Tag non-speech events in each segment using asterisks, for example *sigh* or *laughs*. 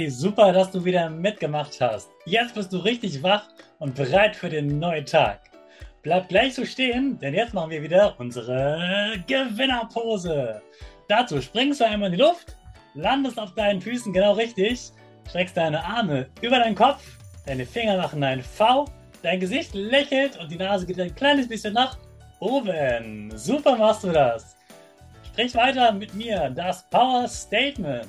Hey, super, dass du wieder mitgemacht hast. Jetzt bist du richtig wach und bereit für den neuen Tag. Bleib gleich so stehen, denn jetzt machen wir wieder unsere Gewinnerpose. Dazu springst du einmal in die Luft, landest auf deinen Füßen genau richtig, streckst deine Arme über deinen Kopf, deine Finger machen ein V, dein Gesicht lächelt und die Nase geht ein kleines bisschen nach oben. Super machst du das. Sprich weiter mit mir, das Power Statement.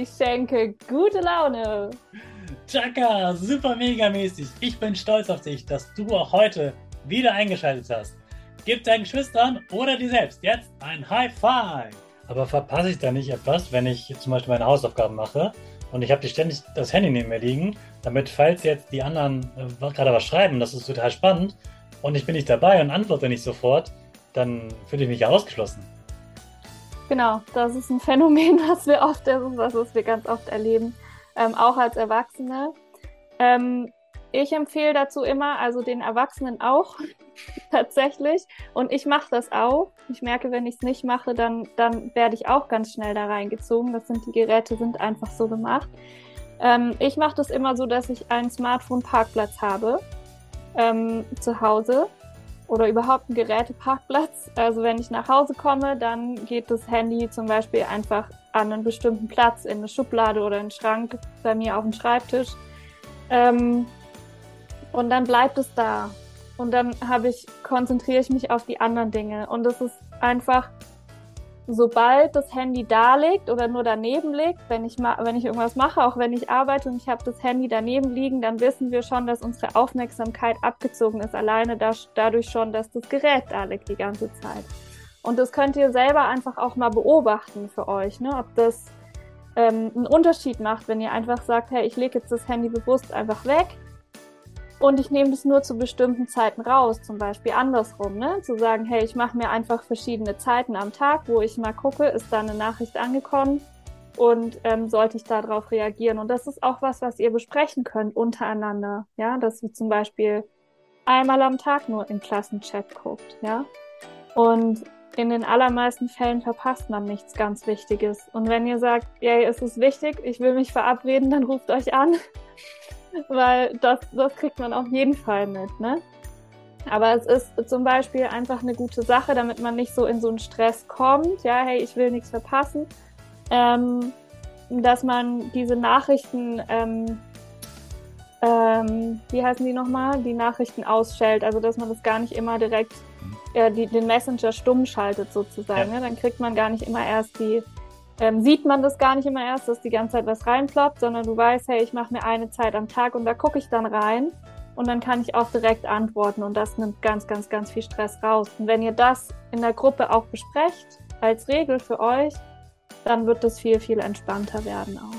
Ich schenke gute Laune. Chaka, super mega mäßig. Ich bin stolz auf dich, dass du auch heute wieder eingeschaltet hast. Gib deinen Geschwistern oder dir selbst jetzt ein High Five. Aber verpasse ich da nicht etwas, wenn ich zum Beispiel meine Hausaufgaben mache und ich habe dir ständig das Handy neben mir liegen, damit falls jetzt die anderen äh, gerade was schreiben, das ist total spannend und ich bin nicht dabei und antworte nicht sofort, dann fühle ich mich ja ausgeschlossen. Genau, das ist ein Phänomen, *laughs* was wir oft, was wir ganz oft erleben, ähm, auch als Erwachsene. Ähm, ich empfehle dazu immer, also den Erwachsenen auch *laughs* tatsächlich, und ich mache das auch. Ich merke, wenn ich es nicht mache, dann, dann werde ich auch ganz schnell da reingezogen. Das sind die Geräte, sind einfach so gemacht. Ähm, ich mache das immer so, dass ich einen Smartphone-Parkplatz habe ähm, zu Hause oder überhaupt einen Geräteparkplatz. Also wenn ich nach Hause komme, dann geht das Handy zum Beispiel einfach an einen bestimmten Platz in eine Schublade oder in einen Schrank bei mir auf dem Schreibtisch. Ähm, und dann bleibt es da. Und dann habe ich, konzentriere ich mich auf die anderen Dinge. Und es ist einfach, sobald das Handy da liegt oder nur daneben liegt, wenn ich, ma wenn ich irgendwas mache, auch wenn ich arbeite und ich habe das Handy daneben liegen, dann wissen wir schon, dass unsere Aufmerksamkeit abgezogen ist. Alleine da dadurch schon, dass das Gerät da liegt die ganze Zeit. Und das könnt ihr selber einfach auch mal beobachten für euch, ne? ob das ähm, einen Unterschied macht, wenn ihr einfach sagt, hey, ich lege jetzt das Handy bewusst einfach weg und ich nehme das nur zu bestimmten Zeiten raus, zum Beispiel andersrum, ne? Zu sagen, hey, ich mache mir einfach verschiedene Zeiten am Tag, wo ich mal gucke, ist da eine Nachricht angekommen und ähm, sollte ich darauf reagieren. Und das ist auch was, was ihr besprechen könnt untereinander, ja, dass ihr zum Beispiel einmal am Tag nur im Klassenchat guckt, ja. Und in den allermeisten Fällen verpasst man nichts ganz Wichtiges. Und wenn ihr sagt, ja, es ist wichtig, ich will mich verabreden, *laughs* dann ruft euch an weil das, das kriegt man auf jeden Fall mit, ne? Aber es ist zum Beispiel einfach eine gute Sache, damit man nicht so in so einen Stress kommt, ja, hey, ich will nichts verpassen, ähm, dass man diese Nachrichten, ähm, ähm, wie heißen die nochmal, die Nachrichten ausstellt, also dass man das gar nicht immer direkt, äh, die, den Messenger stumm schaltet sozusagen, Ja. ne? dann kriegt man gar nicht immer erst die ähm, sieht man das gar nicht immer erst, dass die ganze Zeit was reinploppt, sondern du weißt, hey, ich mache mir eine Zeit am Tag und da gucke ich dann rein und dann kann ich auch direkt antworten und das nimmt ganz, ganz, ganz viel Stress raus. Und wenn ihr das in der Gruppe auch besprecht, als Regel für euch, dann wird das viel, viel entspannter werden auch.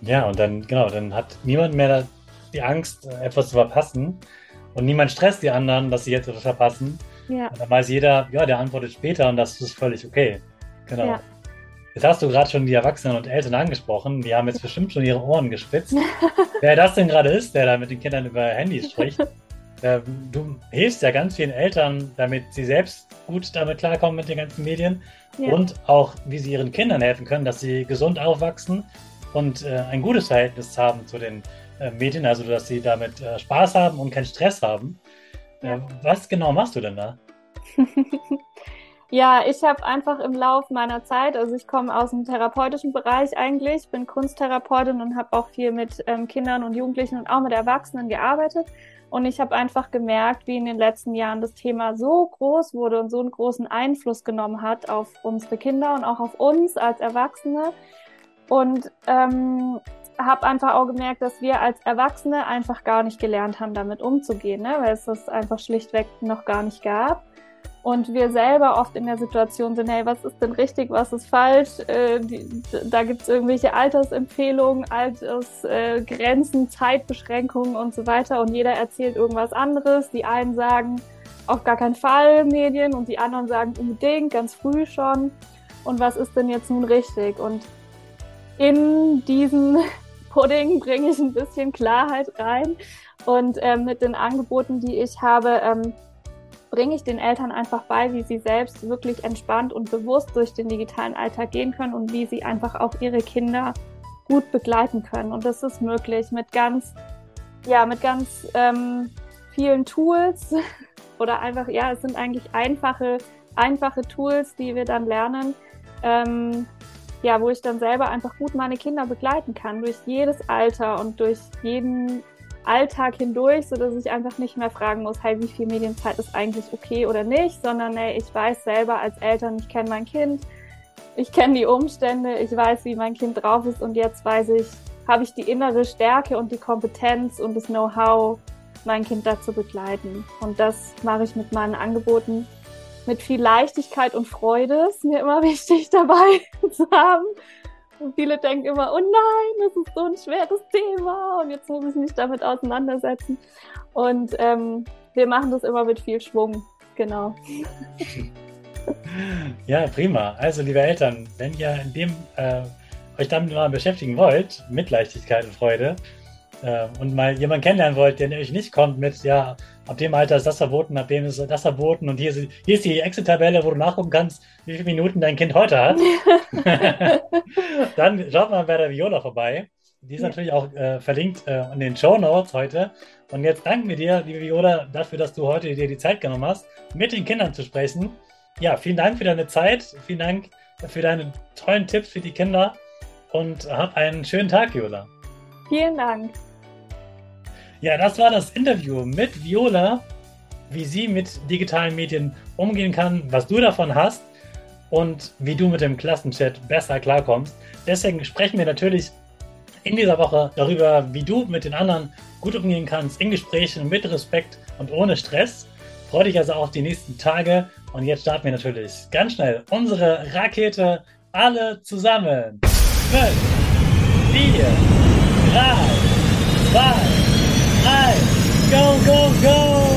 Ja, und dann, genau, dann hat niemand mehr die Angst, etwas zu verpassen. Und niemand stresst die anderen, dass sie jetzt etwas verpassen. Ja. Und dann weiß jeder, ja, der antwortet später und das ist völlig okay. Genau. Ja. Jetzt hast du gerade schon die Erwachsenen und Eltern angesprochen. Die haben jetzt bestimmt schon ihre Ohren gespitzt. *laughs* Wer das denn gerade ist, der da mit den Kindern über Handys spricht. *laughs* Ähm, du hilfst ja ganz vielen Eltern, damit sie selbst gut damit klarkommen mit den ganzen Medien ja. und auch, wie sie ihren Kindern helfen können, dass sie gesund aufwachsen und äh, ein gutes Verhältnis haben zu den äh, Medien, also dass sie damit äh, Spaß haben und keinen Stress haben. Ja. Äh, was genau machst du denn da? *laughs* Ja, ich habe einfach im Laufe meiner Zeit, also ich komme aus dem therapeutischen Bereich eigentlich, bin Kunsttherapeutin und habe auch viel mit ähm, Kindern und Jugendlichen und auch mit Erwachsenen gearbeitet. Und ich habe einfach gemerkt, wie in den letzten Jahren das Thema so groß wurde und so einen großen Einfluss genommen hat auf unsere Kinder und auch auf uns als Erwachsene. Und ähm, habe einfach auch gemerkt, dass wir als Erwachsene einfach gar nicht gelernt haben, damit umzugehen, ne? weil es das einfach schlichtweg noch gar nicht gab und wir selber oft in der Situation sind, hey, was ist denn richtig, was ist falsch? Äh, die, da gibt es irgendwelche Altersempfehlungen, Altersgrenzen, äh, Zeitbeschränkungen und so weiter und jeder erzählt irgendwas anderes. Die einen sagen auf gar keinen Fall Medien und die anderen sagen unbedingt, ganz früh schon. Und was ist denn jetzt nun richtig? Und in diesen *laughs* Pudding bringe ich ein bisschen Klarheit rein und äh, mit den Angeboten, die ich habe, ähm, bringe ich den Eltern einfach bei, wie sie selbst wirklich entspannt und bewusst durch den digitalen Alltag gehen können und wie sie einfach auch ihre Kinder gut begleiten können. Und das ist möglich mit ganz, ja, mit ganz ähm, vielen Tools *laughs* oder einfach, ja, es sind eigentlich einfache, einfache Tools, die wir dann lernen. Ähm, ja, wo ich dann selber einfach gut meine Kinder begleiten kann, durch jedes Alter und durch jeden Alltag hindurch, so dass ich einfach nicht mehr fragen muss, hey, wie viel Medienzeit ist eigentlich okay oder nicht, sondern hey, ich weiß selber als Eltern, ich kenne mein Kind, ich kenne die Umstände, ich weiß, wie mein Kind drauf ist und jetzt weiß ich, habe ich die innere Stärke und die Kompetenz und das Know-how, mein Kind dazu begleiten. Und das mache ich mit meinen Angeboten mit viel Leichtigkeit und Freude. Ist mir immer *laughs* wichtig dabei *laughs* zu haben. Viele denken immer, oh nein, das ist so ein schweres Thema und jetzt muss ich mich damit auseinandersetzen. Und ähm, wir machen das immer mit viel Schwung, genau. *laughs* Ja, prima. Also, liebe Eltern, wenn ihr in dem, äh, euch damit mal beschäftigen wollt, mit Leichtigkeit und Freude, äh, und mal jemanden kennenlernen wollt, der euch nicht kommt mit, ja, ab dem Alter ist das verboten, ab dem ist das verboten und hier ist, hier ist die Excel-Tabelle, wo du nachgucken kannst, wie viele Minuten dein Kind heute hat. *laughs* Dann schaut mal bei der Viola vorbei. Die ist ja. natürlich auch äh, verlinkt äh, in den Show Notes heute. Und jetzt danken wir dir, liebe Viola, dafür, dass du heute dir die Zeit genommen hast, mit den Kindern zu sprechen. Ja, vielen Dank für deine Zeit. Vielen Dank für deine tollen Tipps für die Kinder. Und hab einen schönen Tag, Viola. Vielen Dank. Ja, das war das Interview mit Viola, wie sie mit digitalen Medien umgehen kann, was du davon hast und wie du mit dem Klassenchat besser klarkommst. Deswegen sprechen wir natürlich in dieser Woche darüber, wie du mit den anderen gut umgehen kannst, in Gesprächen mit Respekt und ohne Stress. Freue dich also auf die nächsten Tage und jetzt starten wir natürlich ganz schnell unsere Rakete alle zusammen. 5, 4, 3, 2, Go, go, go!